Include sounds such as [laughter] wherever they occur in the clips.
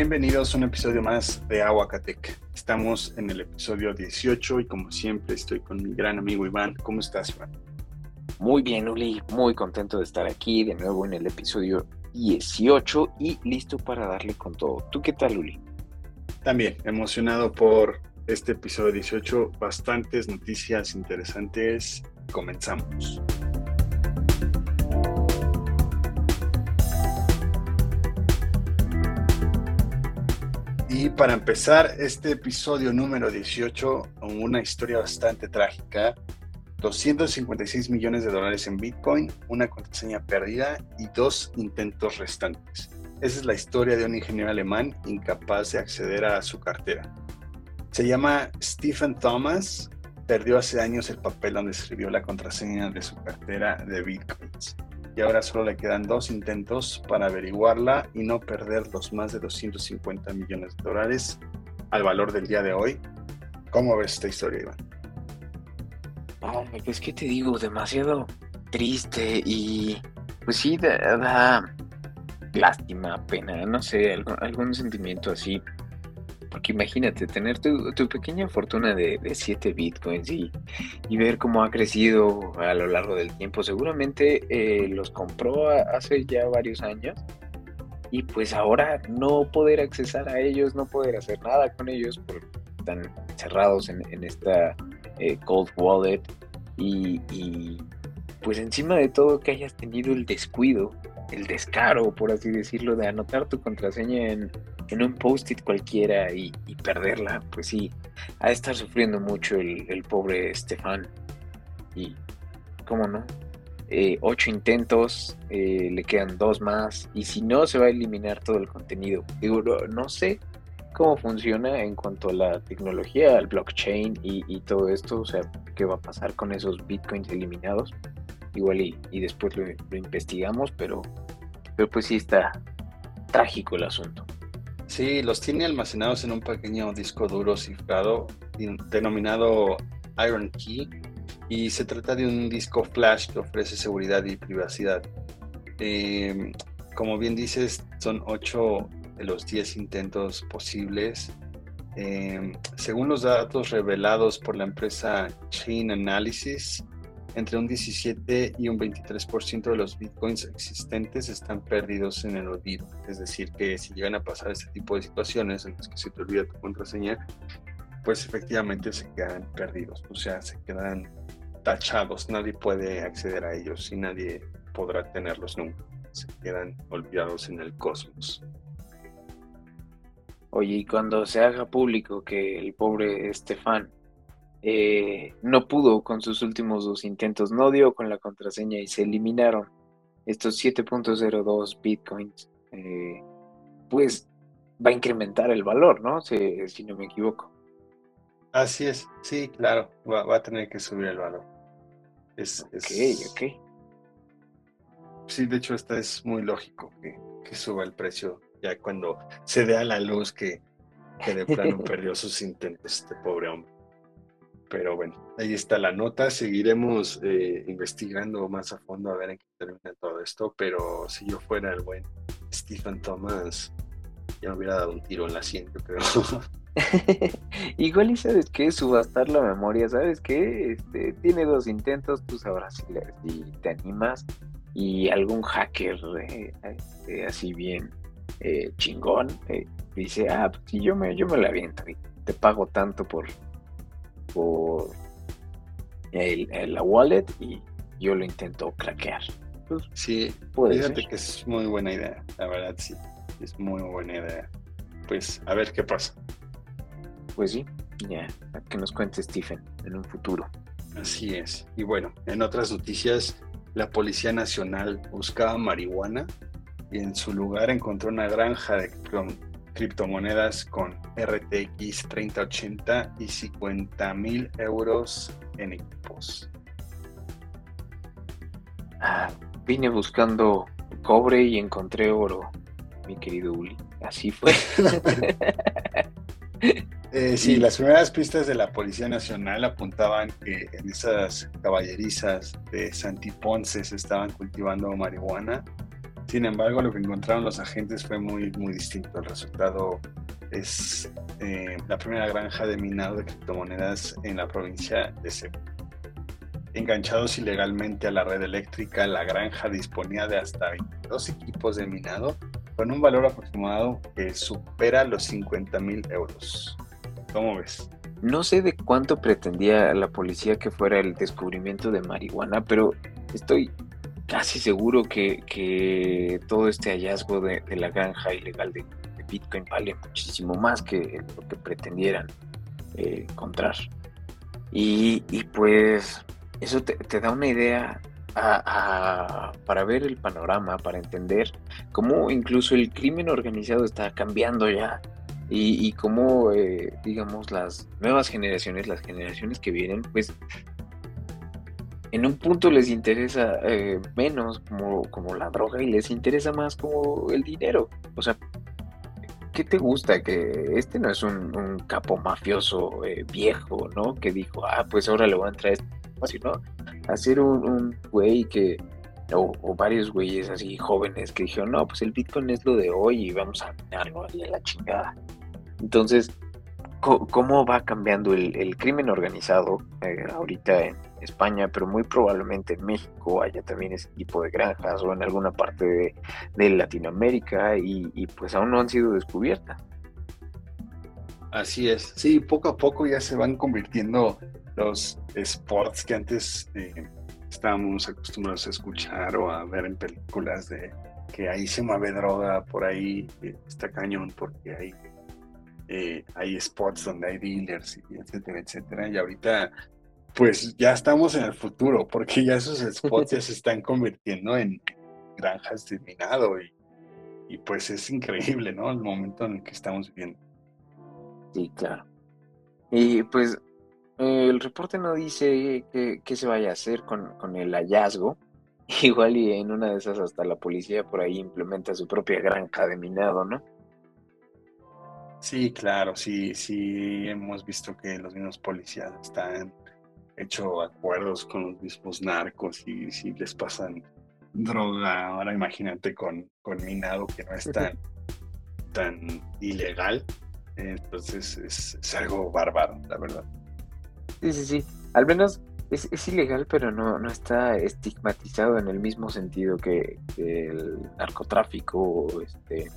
Bienvenidos a un episodio más de Aguacatec. Estamos en el episodio 18 y como siempre estoy con mi gran amigo Iván. ¿Cómo estás, Iván? Muy bien, Uli. Muy contento de estar aquí de nuevo en el episodio 18 y listo para darle con todo. ¿Tú qué tal, Uli? También emocionado por este episodio 18. Bastantes noticias interesantes. Comenzamos. Y para empezar este episodio número 18, con una historia bastante trágica, 256 millones de dólares en Bitcoin, una contraseña perdida y dos intentos restantes. Esa es la historia de un ingeniero alemán incapaz de acceder a su cartera. Se llama Stephen Thomas, perdió hace años el papel donde escribió la contraseña de su cartera de Bitcoins y ahora solo le quedan dos intentos para averiguarla y no perder los más de 250 millones de dólares al valor del día de hoy. ¿Cómo ves esta historia, Iván? pues qué te digo, demasiado triste y pues sí, da, lástima, pena, no sé, algún sentimiento así porque imagínate, tener tu, pequeña fortuna de, 7 bitcoins y, ver cómo ha crecido a lo largo del tiempo. Seguramente eh, los compró hace ya varios años y pues ahora no poder accesar a ellos, no poder hacer nada con ellos porque están cerrados en, esta eh, cold wallet y pues encima de todo que hayas tenido el descuido, el descaro, por así decirlo, de anotar tu contraseña en, en un post-it cualquiera y, perderla, pues sí, ha de estar sufriendo mucho el, pobre Stefan. Y, ¿cómo no? Eh, ocho intentos, eh, le quedan dos más, y si no, se va a eliminar todo el contenido. Digo, no, sé cómo funciona en cuanto a la tecnología, al blockchain y, todo esto, o sea, qué va a pasar con esos bitcoins eliminados. Igual y, después lo, lo, investigamos, pero, pero pues sí está trágico el asunto. Sí, los tiene almacenados en un pequeño disco duro cifrado denominado Iron Key y se trata de un disco flash que ofrece seguridad y privacidad. Em, como bien dices, son 8 de los 10 intentos posibles. Em, según los datos revelados por la empresa Chain Analysis, entre un 17 y un 23% de los bitcoins existentes están perdidos en el olvido. Es decir, que si llegan a pasar este tipo de situaciones en las que se te olvida tu contraseña, pues efectivamente se quedan perdidos, o sea, se quedan tachados, nadie puede acceder a ellos y nadie podrá tenerlos nunca, se quedan olvidados en el cosmos. Oye, y cuando se haga público que el pobre Estefan eh, no pudo con sus últimos dos intentos, no dio con la contraseña y se eliminaron estos 7.02 bitcoins, eh, pues va a incrementar el valor, ¿no? Si, si, no me equivoco. Así es, sí, claro, va, a tener que subir el valor. Es, ok, ok. Sí, de hecho, esta es muy lógico que, que suba el precio ya cuando se dé a la luz que, que de plano [laughs] perdió sus intentos este pobre hombre. Pero bueno, ahí está la nota. Seguiremos eh, investigando más a fondo a ver en qué termina todo esto. Pero si yo fuera el buen Stephen Thomas, ya me hubiera dado un tiro en la sien, yo creo. [laughs] [laughs] Igual y sabes qué, subastar la memoria, ¿sabes qué? Este, tiene dos intentos, tú sabrás si, te animas y algún hacker eh, este, así bien eh, chingón dice, ah, pues sí, yo me, yo me la aviento y te pago tanto por, por la wallet y yo lo intento craquear. Pues, sí, fíjate que es muy buena idea, la verdad sí, es muy buena idea. Pues a ver qué pasa. Pues sí, ya, que nos cuente Stephen en un futuro. Así es. Y bueno, en otras noticias, la Policía Nacional buscaba marihuana y en su lugar encontró una granja de criptomonedas con RTX 3080 y 50 mil euros en equipos. Ah, vine buscando cobre y encontré oro, mi querido Uli. Así fue. [laughs] eh, sí, las primeras pistas de la Policía Nacional apuntaban que en esas caballerizas de Santiponce se estaban cultivando marihuana Sin embargo, lo que encontraron los agentes fue muy, muy distinto. El resultado es eh, la primera granja de minado de criptomonedas en la provincia de Cebu. Enganchados ilegalmente a la red eléctrica, la granja disponía de hasta 22 equipos de minado con un valor aproximado que supera los 50 mil euros. ¿Cómo ves? No sé de cuánto pretendía la policía que fuera el descubrimiento de marihuana, pero estoy casi seguro que, todo este hallazgo de, la granja ilegal de, Bitcoin vale muchísimo más que lo que pretendieran eh, encontrar. Y, pues eso te, da una idea para ver el panorama, para entender cómo incluso el crimen organizado está cambiando ya y, cómo, eh, digamos, las nuevas generaciones, las generaciones que vienen, pues en un punto les interesa eh, menos como, como la droga y les interesa más como el dinero. O sea, ¿qué te gusta? Que este no es un, capo mafioso eh, viejo, ¿no? Que dijo, ah, pues ahora le voy a entrar esto, ¿no? Hacer un, güey que, o, varios güeyes así jóvenes que dijeron, no, pues el Bitcoin es lo de hoy y vamos a minarlo a la chingada. Entonces, ¿cómo va cambiando el, crimen organizado eh, ahorita en España, pero muy probablemente en México haya también ese tipo de granjas o en alguna parte de, Latinoamérica y, pues aún no han sido descubiertas. Así es, sí, poco a poco ya se van convirtiendo los sports que antes eh, estábamos acostumbrados a escuchar o a ver en películas de que ahí se mueve droga, por ahí está cañón porque hay, eh, hay spots donde hay dealers, etcétera, etcétera. Y ahorita pues ya estamos en el futuro, porque ya esos spots ya se están convirtiendo en granjas de minado y, pues es increíble, ¿no? El momento en el que estamos viviendo. Sí, claro. Y pues el reporte no dice qué se vaya a hacer con, el hallazgo. [laughs] Igual y en una de esas hasta la policía por ahí implementa su propia granja de minado, ¿no? Sí, claro, sí, sí, hemos visto que los mismos policías están hecho acuerdos con los mismos narcos y si les pasan droga, ahora imagínate con, con minado que no es tan, tan ilegal. Entonces es, algo bárbaro, la verdad. Sí, sí, sí. Al menos es, ilegal, pero no, no está estigmatizado en el mismo sentido que, el narcotráfico o, este,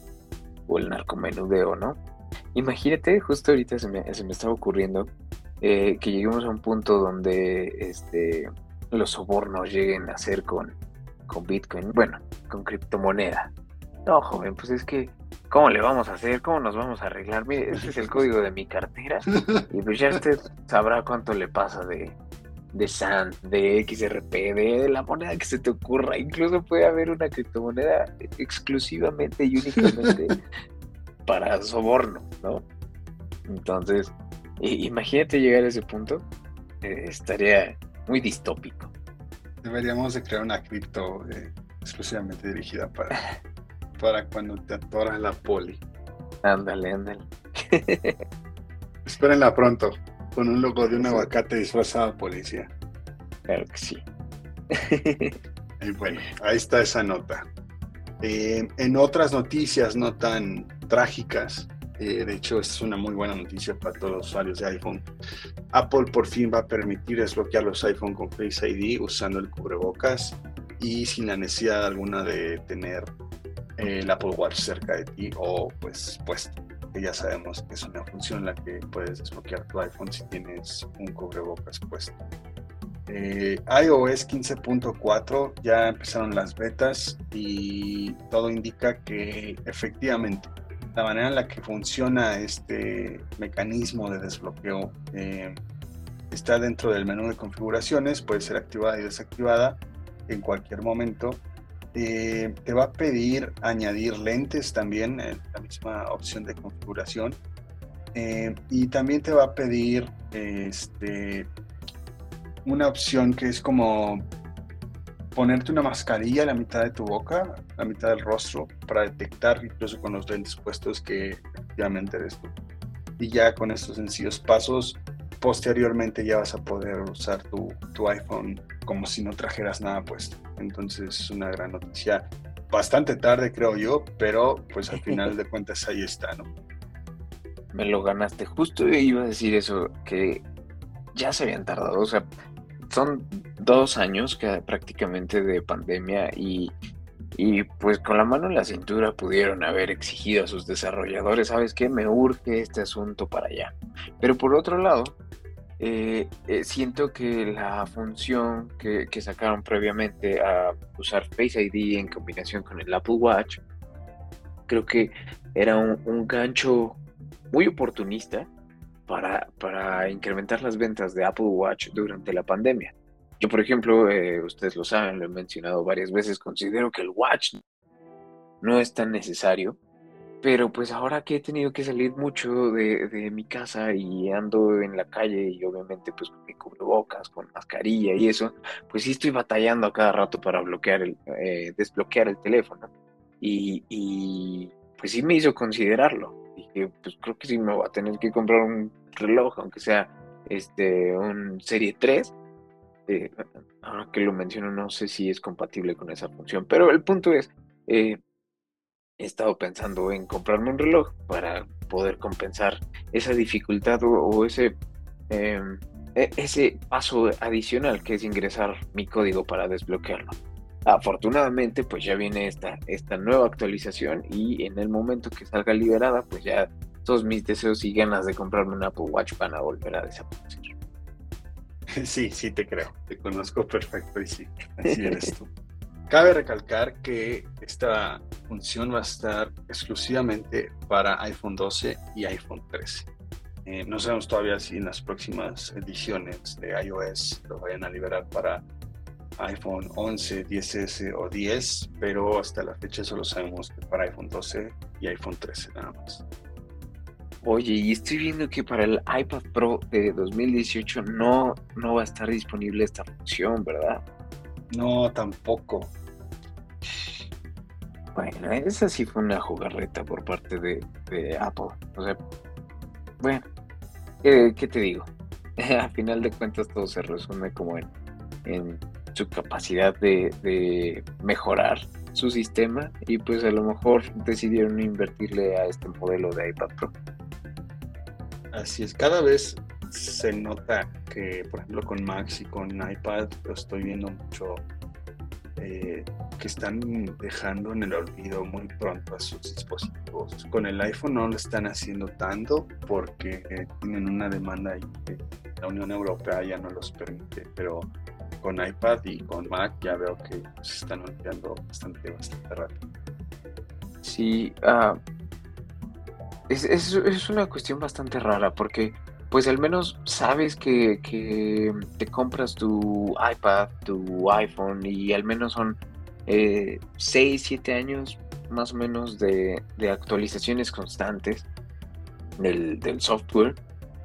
o el narcomenudeo, ¿no? Imagínate, justo ahorita se me, se me estaba ocurriendo eh, que lleguemos a un punto donde este, los sobornos lleguen a ser con, con Bitcoin, bueno, con criptomoneda. No, joven, pues es que, ¿cómo le vamos a hacer? ¿Cómo nos vamos a arreglar? Mire, este es el [laughs] código de mi cartera y pues ya usted sabrá cuánto le pasa de, de SAN, de XRP, de la moneda que se te ocurra. Incluso puede haber una criptomoneda exclusivamente y únicamente [laughs] para soborno, ¿no? Entonces, imagínate llegar a ese punto, eh, estaría muy distópico. Deberíamos de crear una cripto eh, exclusivamente dirigida para, [laughs] para cuando te atoras la poli. Ándale, ándale. [laughs] Espérenla pronto, con un logo de un aguacate disfrazado de policía. Claro que sí. [laughs] y bueno, ahí está esa nota. Eh, en otras noticias no tan trágicas, eh, de hecho, es una muy buena noticia para todos los usuarios de iPhone. Apple por fin va a permitir desbloquear los iPhone con Face ID usando el cubrebocas y sin la necesidad alguna de tener eh, el Apple Watch cerca de ti o pues puesto. Que ya sabemos que es una función en la que puedes desbloquear tu iPhone si tienes un cubrebocas puesto. Eh, iOS 15.4 ya empezaron las betas y todo indica que efectivamente la manera en la que funciona este mecanismo de desbloqueo eh, está dentro del menú de configuraciones, puede ser activada y desactivada en cualquier momento. Eh, te va a pedir añadir lentes también, en la misma opción de configuración. Eh, y también te va a pedir este, una opción que es como ponerte una mascarilla a la mitad de tu boca, a la mitad del rostro, para detectar incluso con los lentes puestos que efectivamente eres tú. Y ya con estos sencillos pasos, posteriormente ya vas a poder usar tu, tu iPhone como si no trajeras nada puesto. Entonces es una gran noticia bastante tarde, creo yo, pero pues al final [laughs] de cuentas ahí está, ¿no? Me lo ganaste. Justo iba a decir eso, que ya se habían tardado. O sea, son dos años que prácticamente de pandemia y, y pues con la mano en la cintura pudieron haber exigido a sus desarrolladores, ¿sabes qué? Me urge este asunto para allá. Pero por otro lado, eh, eh, siento que la función que, sacaron previamente a usar Face ID en combinación con el Apple Watch, creo que era un gancho muy oportunista para, para incrementar las ventas de Apple Watch durante la pandemia. Yo, por ejemplo, eh, ustedes lo saben, lo he mencionado varias veces, considero que el Watch no es tan necesario, pero pues ahora que he tenido que salir mucho de, de mi casa y ando en la calle y obviamente pues con mi cubrebocas, con mascarilla y eso, pues sí estoy batallando a cada rato para bloquear el, eh, desbloquear el teléfono. Y, y pues sí me hizo considerarlo. Dije, pues creo que sí me voy a tener que comprar un reloj, aunque sea este un Serie 3. Eh, ahora que lo menciono, no sé si es compatible con esa función, pero el punto es, eh, he estado pensando en comprarme un reloj para poder compensar esa dificultad o, ese, em, e, ese paso adicional que es ingresar mi código para desbloquearlo. Afortunadamente, pues ya viene esta, esta nueva actualización y en el momento que salga liberada, pues ya todos mis deseos y ganas de comprarme un Apple Watch van a volver a desaparecer. [laughs] Sí, sí te creo, te conozco perfecto y sí, así eres [laughs] tú. Cabe recalcar que esta función va a estar exclusivamente para iPhone 12 y iPhone 13. Eh, no sabemos todavía si en las próximas ediciones de iOS lo vayan a liberar para iPhone 11, 10S o 10, pero hasta la fecha solo sabemos que para iPhone 12 y iPhone 13 nada más. Oye, y estoy viendo que para el iPad Pro de 2018 no, no va a estar disponible esta función, ¿verdad? No, tampoco. Bueno, esa sí fue una jugarreta por parte de, Apple. O sea, bueno, ¿qué, te digo? [laughs] A final de cuentas todo se resume como en, en su capacidad de, mejorar su sistema y pues a lo mejor decidieron invertirle a este modelo de iPad Pro. Así es, cada vez se nota que, por ejemplo, con Max y con iPad, lo estoy viendo mucho eh, que están dejando en el olvido muy pronto a sus dispositivos. Con el iPhone no lo están haciendo tanto porque tienen una demanda y la Unión Europea ya no los permite, pero con iPad y con Mac ya veo que se están olvidando bastante, bastante rápido. Sí, uh, es, es, una cuestión bastante rara porque pues al menos sabes que, que, te compras tu iPad, tu iPhone y al menos son 6, eh, 7 años más o menos de, de actualizaciones constantes del, del software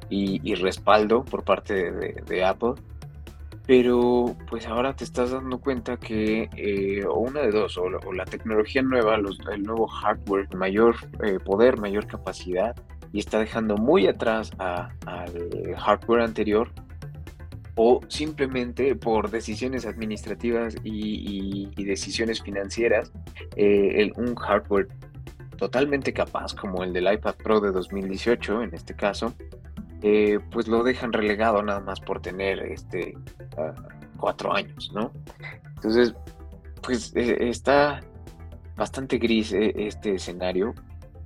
y, respaldo por parte de Apple pero pues ahora te estás dando cuenta que eh, o una de dos, o la, tecnología nueva, el nuevo hardware, mayor eh, poder, mayor capacidad, y está dejando muy atrás al hardware anterior, o simplemente por decisiones administrativas y, decisiones financieras, eh, un hardware totalmente capaz como el del iPad Pro de 2018 en este caso, eh, pues lo dejan relegado nada más por tener este cuatro años, ¿no? Entonces, pues e, está bastante gris e, este escenario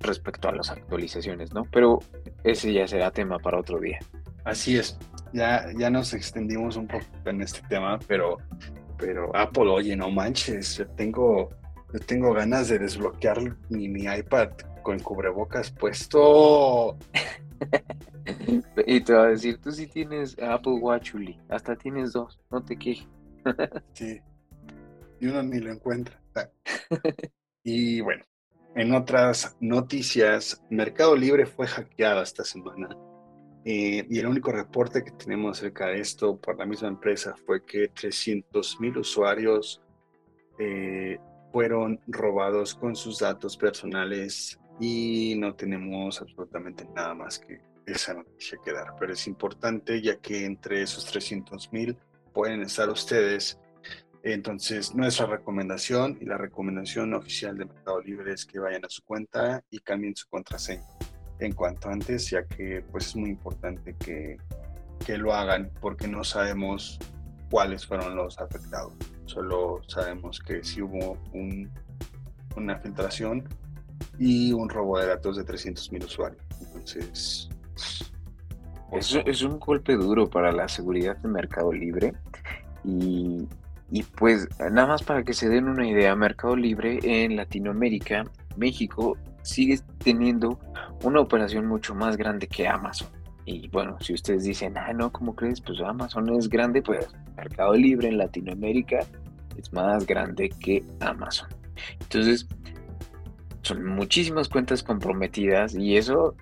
respecto a las actualizaciones, ¿no? Pero ese ya será tema para otro día. Así es, ya, ya nos extendimos un poco en este tema, pero, pero Apple, oye, no manches, yo tengo, yo tengo ganas de desbloquear mi, mi iPad con cubrebocas puesto. [laughs] y te va a decir, tú sí tienes Apple Watch, Uli. Hasta tienes dos, no te quejes. sí. Y uno ni lo encuentra. [laughs] y bueno, en otras noticias, Mercado Libre fue hackeado esta semana. Eh, y el único reporte que tenemos acerca de esto por la misma empresa fue que 300 mil usuarios eh, fueron robados con sus datos personales y no tenemos absolutamente nada más que esa noticia que dar. Pero es importante ya que entre esos 300 mil pueden estar ustedes Entonces, nuestra recomendación y la recomendación oficial de Mercado Libre es que vayan a su cuenta y cambien su contraseña en cuanto antes, ya que pues es muy importante que, que lo hagan porque no sabemos cuáles fueron los afectados. Solo sabemos que sí hubo un, una filtración y un robo de datos de 300.000 usuarios. Entonces... Es, es, un golpe duro para la seguridad de Mercado Libre y, y pues nada más para que se den una idea, Mercado Libre en Latinoamérica, México sigue teniendo una operación mucho más grande que Amazon. Y bueno, si ustedes dicen, ah, no, ¿cómo crees? Pues Amazon es grande, pues Mercado Libre en Latinoamérica es más grande que Amazon. Entonces, son muchísimas cuentas comprometidas y eso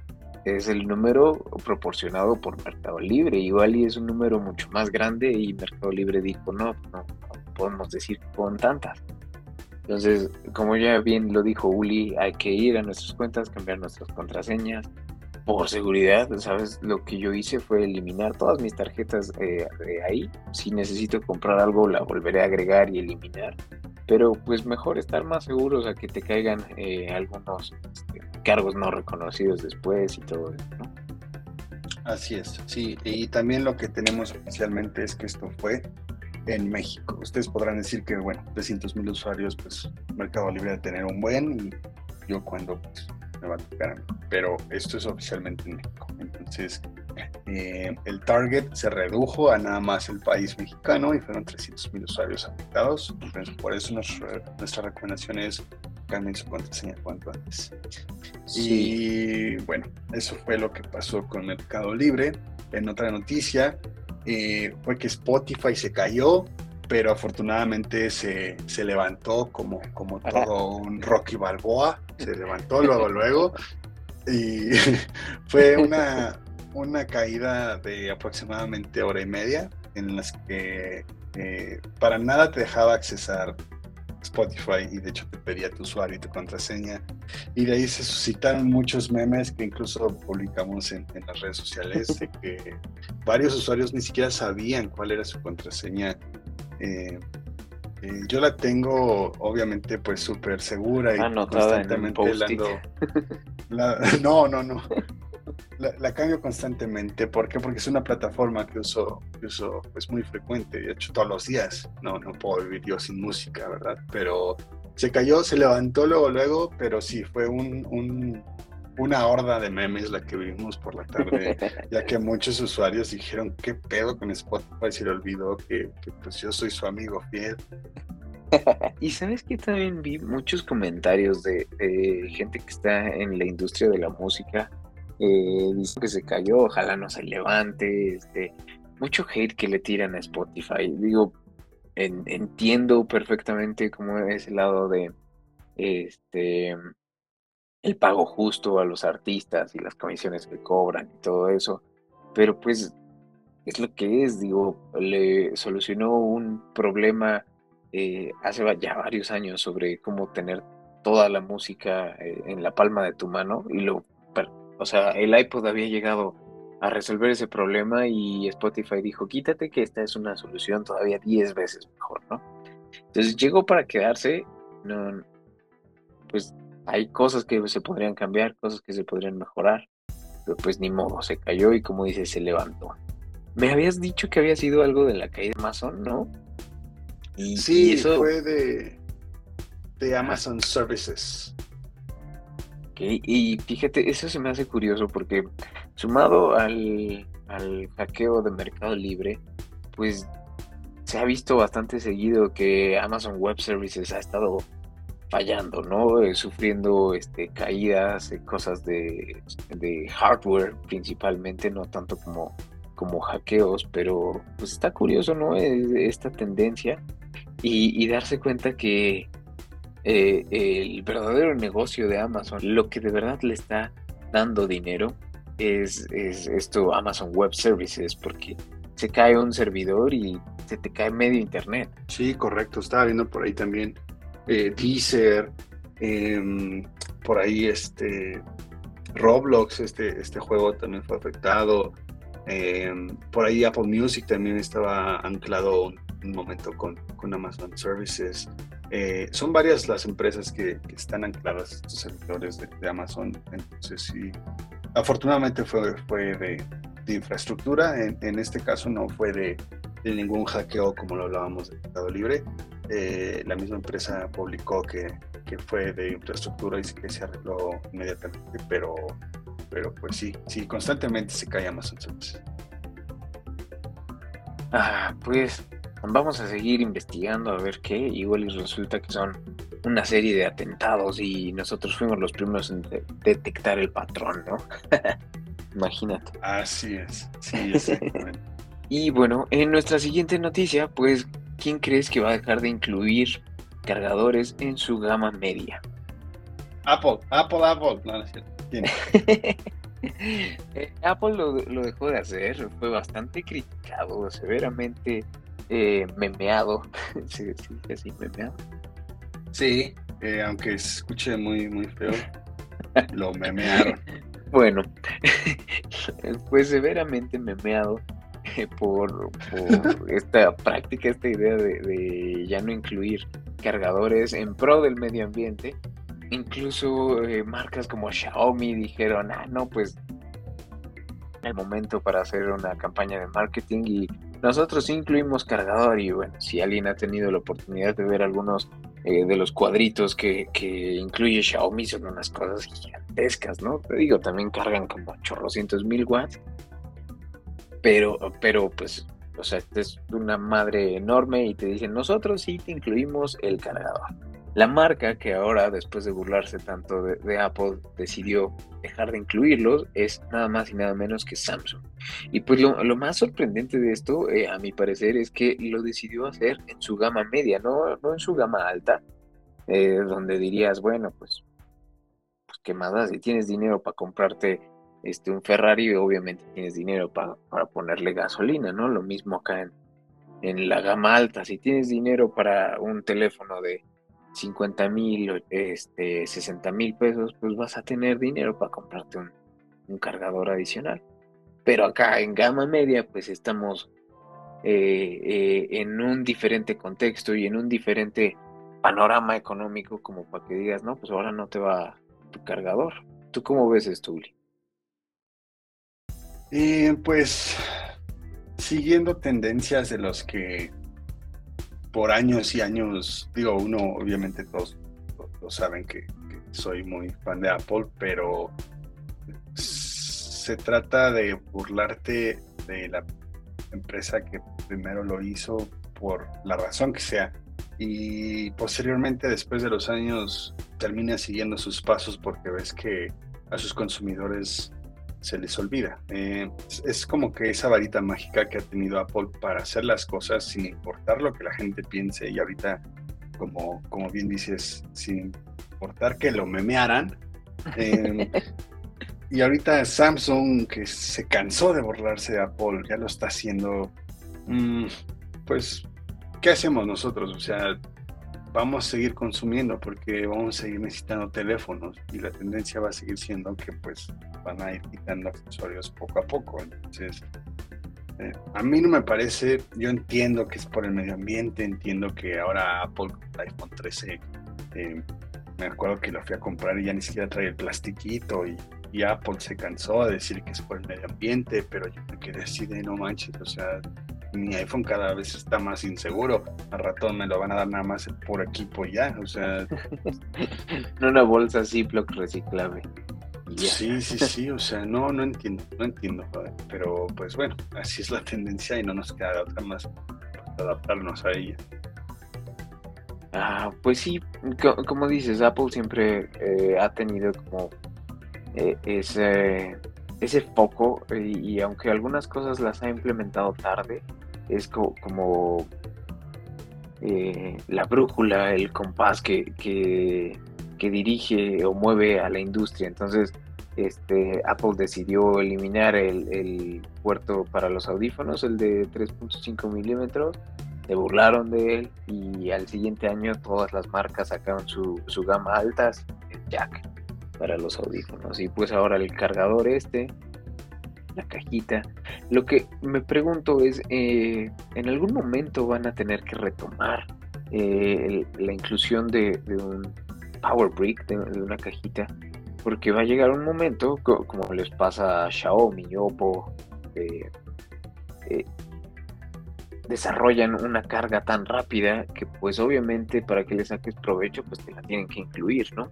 es el número proporcionado por Mercado Libre. Igual y es un número mucho más grande y Mercado Libre dijo, no, no, podemos decir con tantas. Entonces, como ya bien lo dijo Uli, hay que ir a nuestras cuentas, cambiar nuestras contraseñas, por seguridad, ¿sabes? Lo que yo hice fue eliminar todas mis tarjetas eh, de ahí. Si necesito comprar algo, la volveré a agregar y eliminar. Pero pues mejor estar más seguros a que te caigan eh, algunos este, cargos no reconocidos después y todo eso, ¿no? Así es, sí. Y también lo que tenemos oficialmente es que esto fue en México. Ustedes podrán decir que, bueno, 300 mil usuarios, pues Mercado Libre de tener un buen y yo cuando pues, me va a tocar Pero esto es oficialmente en México. Entonces, eh, el target se redujo a nada más el país mexicano y fueron 300 mil usuarios afectados. Entonces, por eso nuestra, nuestra recomendación es cambien su contraseña cuanto antes. Y bueno, eso fue lo que pasó con Mercado Libre. En otra noticia, eh, fue que Spotify se cayó pero afortunadamente se, se levantó como, como todo un Rocky Balboa, se levantó luego, luego, [laughs] y [laughs] fue una, una caída de aproximadamente hora y media en las que eh, para nada te dejaba accesar Spotify y de hecho te pedía tu usuario y tu contraseña. Y de ahí se suscitaron muchos memes que incluso publicamos en, en las redes sociales [laughs] de que varios usuarios ni siquiera sabían cuál era su contraseña eh, eh, yo la tengo obviamente pues súper segura y constantemente [laughs] la, no, no, no. La, cambio constantemente. ¿Por qué? Porque es una plataforma que uso, que uso pues muy frecuente, de hecho todos los días. No, no puedo vivir yo sin música, ¿verdad? Pero se cayó, se levantó luego, luego, pero sí, fue un, un una horda de memes la que vimos por la tarde, [laughs] ya que muchos usuarios dijeron, ¿qué pedo con Spotify? Se le olvidó que, pues yo soy su amigo fiel. [laughs] y sabes que también vi muchos comentarios de, gente que está en la industria de la música, eh, que se cayó, ojalá no se levante, este, mucho hate que le tiran a Spotify. Digo, entiendo perfectamente cómo es el lado de este el pago justo a los artistas y las comisiones que cobran y todo eso. Pero pues es lo que es, digo, le solucionó un problema eh, hace ya varios años sobre cómo tener toda la música eh, en la palma de tu mano y lo, o sea, el iPod había llegado a resolver ese problema y Spotify dijo, quítate que esta es una solución todavía 10 veces mejor, ¿no? Entonces llegó para quedarse, no, pues hay cosas que se podrían cambiar, cosas que se podrían mejorar, pero pues ni modo, se cayó y como dices, se levantó. Me habías dicho que había sido algo de la caída de Amazon, ¿no? Y, sí, eso... fue de, de Amazon Services. Y fíjate, eso se me hace curioso porque sumado al, al hackeo de Mercado Libre, pues se ha visto bastante seguido que Amazon Web Services ha estado fallando, ¿no? Eh, sufriendo este, caídas, eh, cosas de, hardware principalmente, no tanto como, como hackeos, pero pues está curioso, ¿no? Esta tendencia y, darse cuenta que eh, el verdadero negocio de Amazon, lo que de verdad le está dando dinero, es, es esto Amazon Web Services, porque se cae un servidor y se te cae medio internet. Sí, correcto, estaba viendo por ahí también eh, Deezer, em, por ahí este Roblox, este, este juego también fue afectado. Em, por ahí Apple Music también estaba anclado un momento con, con Amazon Services. Eh, son varias las empresas que, están ancladas a estos servidores de, Amazon. Entonces, sí, afortunadamente fue, fue de, infraestructura. En, este caso no fue de, ningún hackeo como lo hablábamos de Mercado Libre. Eh, la misma empresa publicó que, que fue de infraestructura y que se arregló inmediatamente, pero, pero pues sí, sí, constantemente se cae Amazon. Ah, pues vamos a seguir investigando a ver qué. Igual y resulta que son una serie de atentados y nosotros fuimos los primeros en detectar el patrón, ¿no? [laughs] Imagínate. Así es, sí, [laughs] exactamente. y bueno, en nuestra siguiente noticia, pues, ¿quién crees que va a dejar de incluir cargadores en su gama media? Apple, Apple, Apple. No, no es cierto. ¿Quién? [laughs] Eh, Apple lo, dejó de hacer, fue bastante criticado, severamente eh, memeado. [laughs] ¿Sí, sí, así, memeado? Sí, eh, aunque escuche muy, muy feo, [laughs] lo memearon. Bueno, [laughs] fue severamente memeado por, esta práctica, esta idea de, ya no incluir cargadores en pro del medio ambiente Incluso eh, marcas como Xiaomi dijeron, ah, no, pues el momento para hacer una campaña de marketing y nosotros incluimos cargador y bueno, si alguien ha tenido la oportunidad de ver algunos eh, de los cuadritos que, que, incluye Xiaomi son unas cosas gigantescas, ¿no? Te digo, también cargan como chorrocientos mil watts, pero, pero pues, o sea, es una madre enorme y te dicen, nosotros sí te incluimos el cargador. La marca que ahora, después de burlarse tanto de, Apple, decidió dejar de incluirlos es nada más y nada menos que Samsung. Y pues lo, más sorprendente de esto, eh, a mi parecer, es que lo decidió hacer en su gama media, no, no en su gama alta, eh, donde dirías, bueno, pues, pues qué más si tienes dinero para comprarte este, un Ferrari, obviamente tienes dinero para, para ponerle gasolina, ¿no? Lo mismo acá en, en la gama alta, si tienes dinero para un teléfono de 50 mil, este, 60 mil pesos, pues vas a tener dinero para comprarte un, cargador adicional. Pero acá en gama media, pues estamos eh, eh, en un diferente contexto y en un diferente panorama económico como para que digas, no, pues ahora no te va tu cargador. ¿Tú cómo ves esto, Uli? Eh, pues siguiendo tendencias de los que por años y años, digo, uno obviamente todos lo saben que, soy muy fan de Apple, pero se trata de burlarte de la empresa que primero lo hizo por la razón que sea. Y posteriormente después de los años termina siguiendo sus pasos porque ves que a sus consumidores se les olvida. Eh, es, como que esa varita mágica que ha tenido Apple para hacer las cosas sin importar lo que la gente piense y ahorita, como, como bien dices, sin importar que lo memearan. Em, [laughs] y ahorita Samsung, que se cansó de burlarse de Apple, ya lo está haciendo. Mm, pues, ¿qué hacemos nosotros? O sea, vamos a seguir consumiendo porque vamos a seguir necesitando teléfonos y la tendencia va a seguir siendo que pues van a ir quitando accesorios poco a poco. Entonces, eh, a mí no me parece, yo entiendo que es por el medio ambiente, entiendo que ahora Apple iPhone 13, eh, me acuerdo que lo fui a comprar y ya ni siquiera trae el plastiquito y, y Apple se cansó de decir que es por el medio ambiente, pero yo me quedé así de no manches, o sea, mi iPhone cada vez está más inseguro. Al rato me lo van a dar nada más por equipo ya, o sea. no una bolsa Ziploc reciclable. Sí, sí, sí, o sea, no, no entiendo, no entiendo, pero pues bueno, así es la tendencia y no nos queda otra más adaptarnos a ella. Ah, pues sí, como dices, Apple siempre eh, ha tenido como eh, ese, ese foco y, aunque algunas cosas las ha implementado tarde, es como eh, la brújula, el compás que, que, dirige o mueve a la industria. Entonces, este, Apple decidió eliminar el, puerto para los audífonos, el de 3.5 milímetros, se burlaron de él y al siguiente año todas las marcas sacaron su, su gama altas, el jack para los audífonos. Y pues ahora el cargador este la cajita. Lo que me pregunto es, eh, ¿en algún momento van a tener que retomar eh, la inclusión de, un Power Brick, de, una cajita? Porque va a llegar un momento, como les pasa a Xiaomi, Oppo, eh, desarrollan una carga tan rápida que pues obviamente para que le saques provecho pues te la tienen que incluir, ¿no?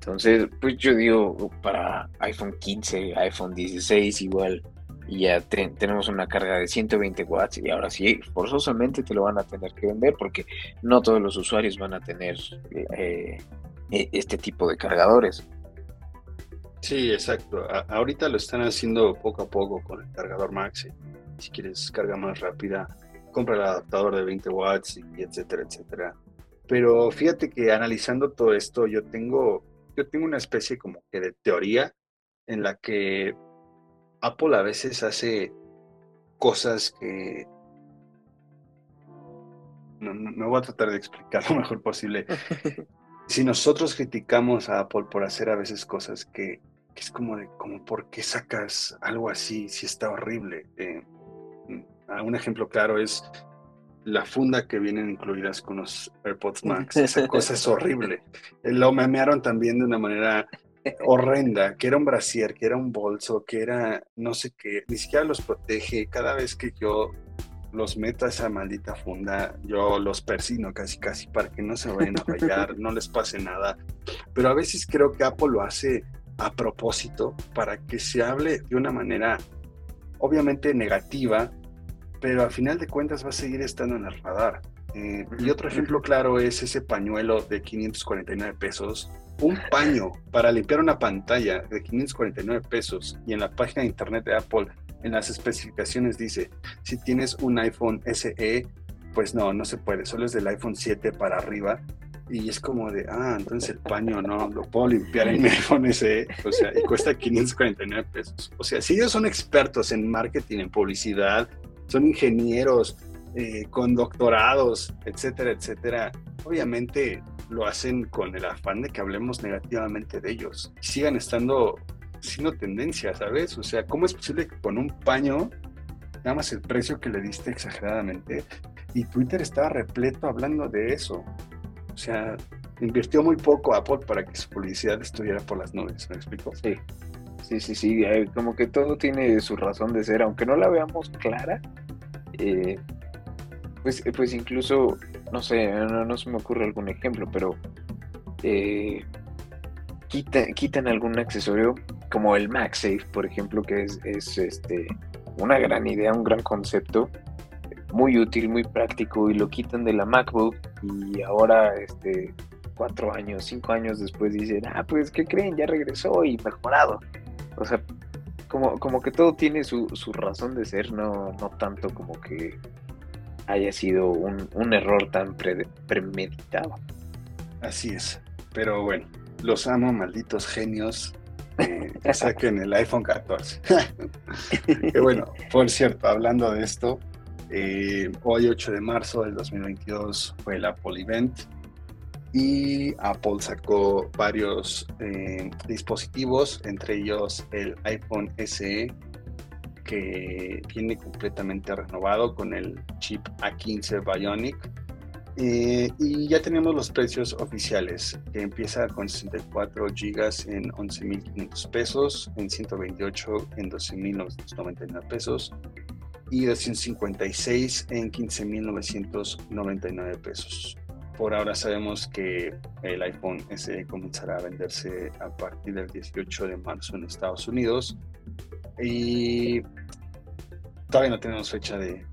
Entonces, pues yo digo, para iPhone 15, iPhone 16 igual, ya tenemos una carga de 120 watts y ahora sí, forzosamente te lo van a tener que vender porque no todos los usuarios van a tener eh, e, este tipo de cargadores. Sí, exacto. ahorita lo están haciendo poco a poco con el cargador Maxi. Si quieres carga más rápida, compra el adaptador de 20 watts y etcétera, etcétera. Pero fíjate que analizando todo esto, yo tengo yo tengo una especie como que de teoría en la que Apple a veces hace cosas que no, me voy a tratar de explicar [laughs] lo mejor posible. [laughs] si nosotros criticamos a Apple por hacer a veces cosas que, es como de, como, ¿por qué sacas algo así si está horrible? Eh, un ejemplo claro es la funda que vienen incluidas con los AirPods Max. [laughs] Esa cosa es horrible. Lo memearon también de una manera [laughs] horrenda, que era un brasier, que era un bolso, que era no sé qué, ni siquiera los protege. Cada vez que yo los meto a esa maldita funda, yo los persino casi casi para que no se vayan a rayar, [laughs] no les pase nada. Pero a veces creo que Apple lo hace a propósito para que se hable de una manera obviamente negativa pero al final de cuentas va a seguir estando en el radar. Eh, y otro ejemplo claro es ese pañuelo de 549 pesos. Un paño para limpiar una pantalla de 549 pesos y en la página de internet de Apple, en las especificaciones dice, si tienes un iPhone SE, pues no, no se puede, solo es del iPhone 7 para arriba. Y es como de, ah, entonces el paño no lo puedo limpiar en mi [laughs] iPhone SE, o sea, y cuesta 549 pesos. O sea, si ellos son expertos en marketing, en publicidad, son ingenieros eh, con doctorados, etcétera, etcétera, obviamente lo hacen con el afán de que hablemos negativamente de ellos y sigan estando siendo tendencia, ¿sabes? O sea, ¿cómo es posible que con un paño, nada más el precio que le diste exageradamente, y Twitter estaba repleto hablando de eso? O sea, invirtió muy poco Apple para que su publicidad estuviera por las nubes, ¿me explico? Sí. Sí, sí, sí, eh, como que todo tiene su razón de ser, aunque no la veamos clara, eh, pues, pues incluso, no sé, no, se me ocurre algún ejemplo, pero eh, quitan algún accesorio como el MagSafe, por ejemplo, que es, es este, una gran idea, un gran concepto, muy útil, muy práctico, y lo quitan de la MacBook y ahora, este, cuatro años, cinco años después dicen, ah, pues, ¿qué creen? Ya regresó y mejorado. O sea, como, como que todo tiene su, su razón de ser, no, no tanto como que haya sido un, error tan premeditado. Así es. Pero bueno, los amo, malditos genios. Eh, que saquen el iPhone 14. [laughs] que bueno, por cierto, hablando de esto, eh, hoy 8 de marzo del 2022 fue el Apple Event y Apple sacó varios eh, dispositivos, entre ellos el iPhone SE, que viene completamente renovado con el chip A15 Bionic. Eh, y ya tenemos los precios oficiales, que empieza con 64 GB en 11.500 pesos, en 128 en 12.999 pesos y 256 en 15.999 pesos. Por ahora sabemos que el iPhone SE comenzará a venderse a partir del 18 de marzo en Estados Unidos y todavía no tenemos fecha de,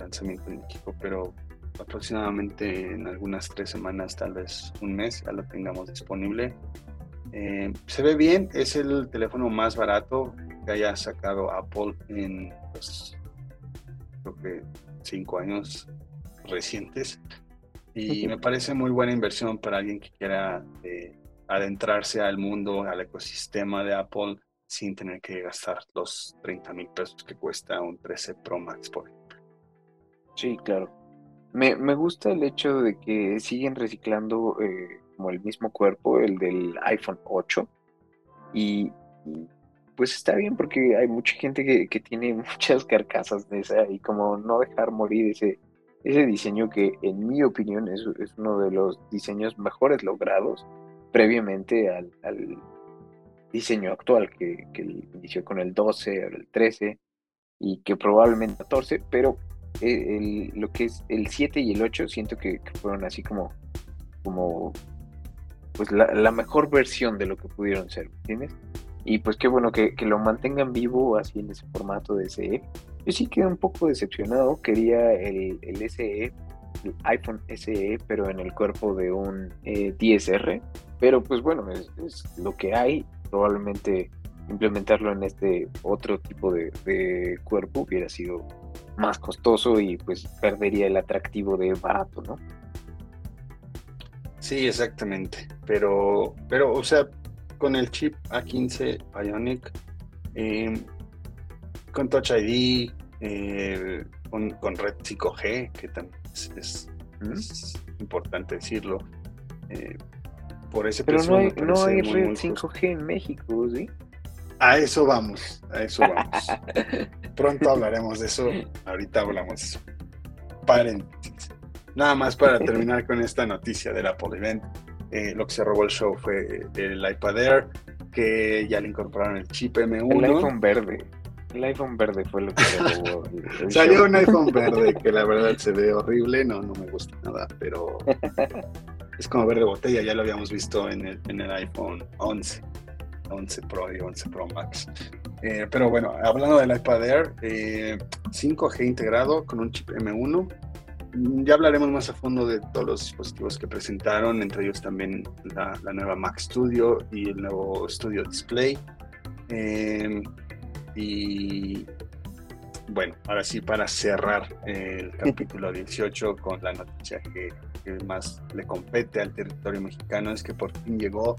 lanzamiento en México, pero aproximadamente en algunas tres semanas, tal vez un mes, ya lo tengamos disponible. Eh, se ve bien, es el teléfono más barato que haya sacado Apple en, pues, creo que cinco años recientes. Y me parece muy buena inversión para alguien que quiera eh, adentrarse al mundo, al ecosistema de Apple sin tener que gastar los 30 mil pesos que cuesta un 13 Pro Max, por ejemplo. Sí, claro. Me, me gusta el hecho de que siguen reciclando eh, como el mismo cuerpo, el del iPhone 8. Y, pues está bien porque hay mucha gente que, que, tiene [laughs] muchas carcasas de esa y como no dejar morir ese, ese diseño que en mi opinión es, es uno de los diseños mejores logrados previamente al, al diseño actual que, que, inició con el 12 o el 13 y que probablemente 14, pero el, lo que es el 7 y el 8 siento que, fueron así como, como pues la, la, mejor versión de lo que pudieron ser, ¿entiendes? Y pues qué bueno que, que, lo mantengan vivo así en ese formato de SE. Yo sí quedé un poco decepcionado, quería el, SE, el iPhone SE, pero en el cuerpo de un eh, 10R, pero pues bueno, es, lo que hay, probablemente implementarlo en este otro tipo de, de cuerpo hubiera sido más costoso y pues perdería el atractivo de barato, ¿no? Sí, exactamente. Pero, pero, o sea, con el chip A15 Bionic, eh, con Touch ID, eh, con, con, red 5G, que también es, es, importante decirlo. Eh, por ese Pero no hay, no hay red 5G en México, ¿sí? A eso vamos, a eso vamos. [laughs] Pronto hablaremos de eso, ahorita hablamos de eso. Paréntesis. Nada más para terminar con esta noticia del Apple Event. Eh, lo que se robó el show fue el iPad Air, que ya le incorporaron el chip M1. El iPhone verde. El iPhone verde fue lo que [laughs] robó. Salió un iPhone verde que la verdad [laughs] se ve horrible, no, no me gusta nada, pero es como verde botella, ya lo habíamos visto en el, en el iPhone 11. 11 Pro y 11 Pro Max. Eh, pero bueno, hablando del iPad Air, 5G eh, integrado con un chip M1. Ya hablaremos más a fondo de todos los dispositivos que presentaron, entre ellos también la, nueva Mac Studio y el nuevo Studio Display. Eh, y bueno, ahora sí, para cerrar el capítulo 18 con la noticia que, que, más le compete al territorio mexicano, es que por fin llegó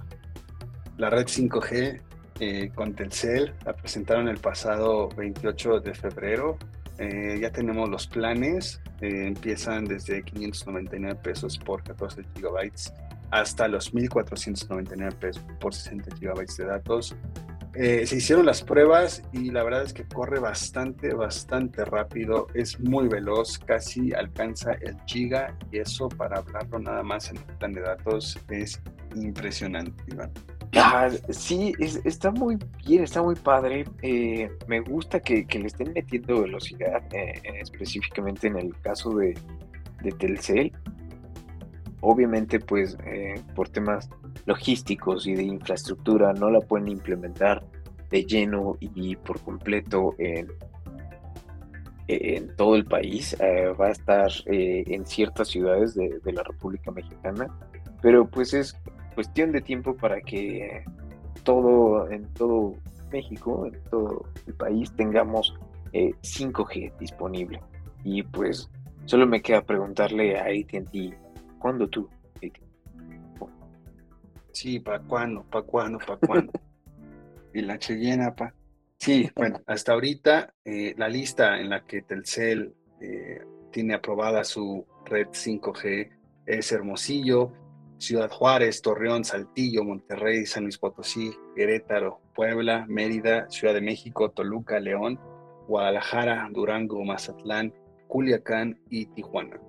la red 5G eh, con Telcel. La presentaron el pasado 28 de febrero. Eh, ya tenemos los planes. Eh, empiezan desde 599 pesos por 14 gigabytes hasta los 1499 pesos por 60 gigabytes de datos. Se hicieron las pruebas y la verdad es que corre bastante, bastante rápido, es muy veloz, casi alcanza el giga y eso para hablarlo nada más en el plan de datos es impresionante, Iván. Sí, está muy bien, está muy padre. Eh, me gusta que, le estén metiendo velocidad, eh, específicamente en el caso de, Telcel. Obviamente, pues eh, por temas logísticos y de infraestructura no la pueden implementar de lleno y por completo en, todo el país. va a estar en ciertas ciudades de, la República Mexicana, pero pues es cuestión de tiempo para que todo, en todo México, en todo el país, tengamos 5G eh, disponible. Y pues solo me queda preguntarle a ATT, ¿cuándo tú? Sí, ¿para cuándo? ¿Para cuándo? ¿Para cuándo? [laughs] y la llena, pa. Sí, bueno, hasta ahorita eh, la lista en la que Telcel eh, tiene aprobada su red 5G es Hermosillo, Ciudad Juárez, Torreón, Saltillo, Monterrey, San Luis Potosí, Querétaro, Puebla, Mérida, Ciudad de México, Toluca, León, Guadalajara, Durango, Mazatlán, Culiacán y Tijuana.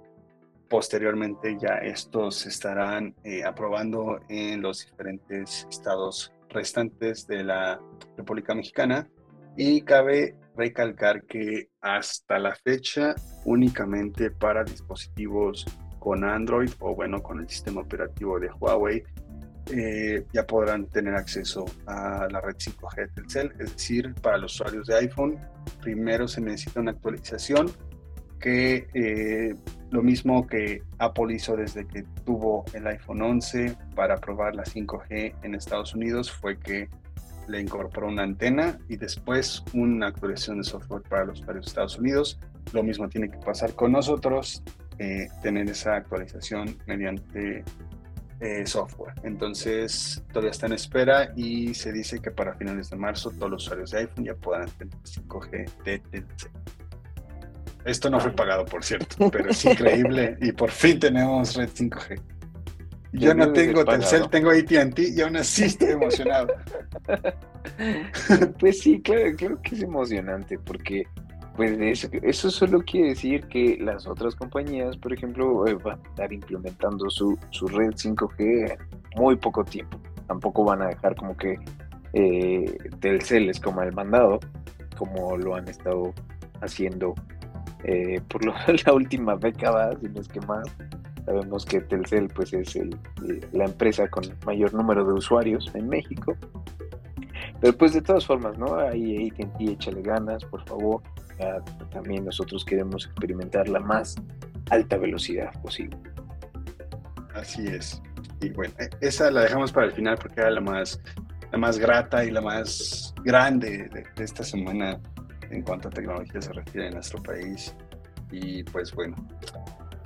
Posteriormente ya estos estarán eh, aprobando en los diferentes estados restantes de la República Mexicana y cabe recalcar que hasta la fecha únicamente para dispositivos con Android o bueno, con el sistema operativo de Huawei, eh, ya podrán tener acceso a la red 5G de Telcel. Es decir, para los usuarios de iPhone, primero se necesita una actualización que eh, lo mismo que Apple hizo desde que tuvo el iPhone 11 para probar la 5G en Estados Unidos fue que le incorporó una antena y después una actualización de software para los usuarios de Estados Unidos. Lo mismo tiene que pasar con nosotros. Eh, tener esa actualización mediante eh, software. Entonces, todavía está en espera y se dice que para finales de marzo todos los usuarios de iPhone ya puedan tener 5G TTC. Esto no fue pagado, por cierto, pero es increíble [laughs] y por fin tenemos red 5G. Yo no tengo Telcel, tengo ATT y aún así estoy emocionado. [laughs] pues sí, claro, creo que es emocionante porque pues eso, eso solo quiere decir que las otras compañías, por ejemplo, eh, van a estar implementando su, su red 5G en muy poco tiempo. Tampoco van a dejar como que eh, Telcel es como el mandado, como lo han estado haciendo eh, por [laughs] la última década, si no es que más. Sabemos que Telcel pues es el, la empresa con mayor número de usuarios en México. Pero pues de todas formas, ¿no? Ahí AT&T échale ganas, por favor también nosotros queremos experimentar la más alta velocidad posible. Así es. Y bueno, e, esa la dejamos para el final porque era la más, la más grata y la más grande de, esta semana en cuanto a tecnología se refiere en nuestro país. Y pues bueno,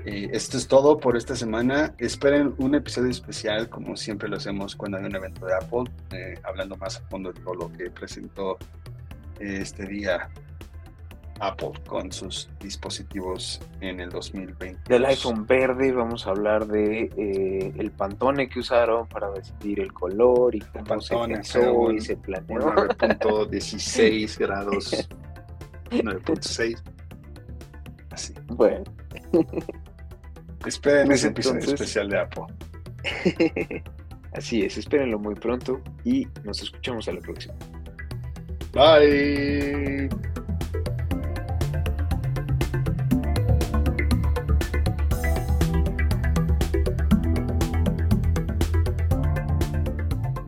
eh, esto es todo por esta semana. Esperen un episodio especial, como siempre lo hacemos cuando hay un evento de Apple, eh, hablando más a fondo de todo lo que presentó este día Apple con sus dispositivos en el 2020. Del iPhone verde vamos a hablar de eh, el pantone que usaron para decidir el color y cómo se pensó y se planeó. 9.16 [laughs] grados, 9.6. Así. Bueno. [laughs] Esperen pues ese episodio especial de Apple. [laughs] Así es, espérenlo muy pronto y nos escuchamos a la próxima. Bye.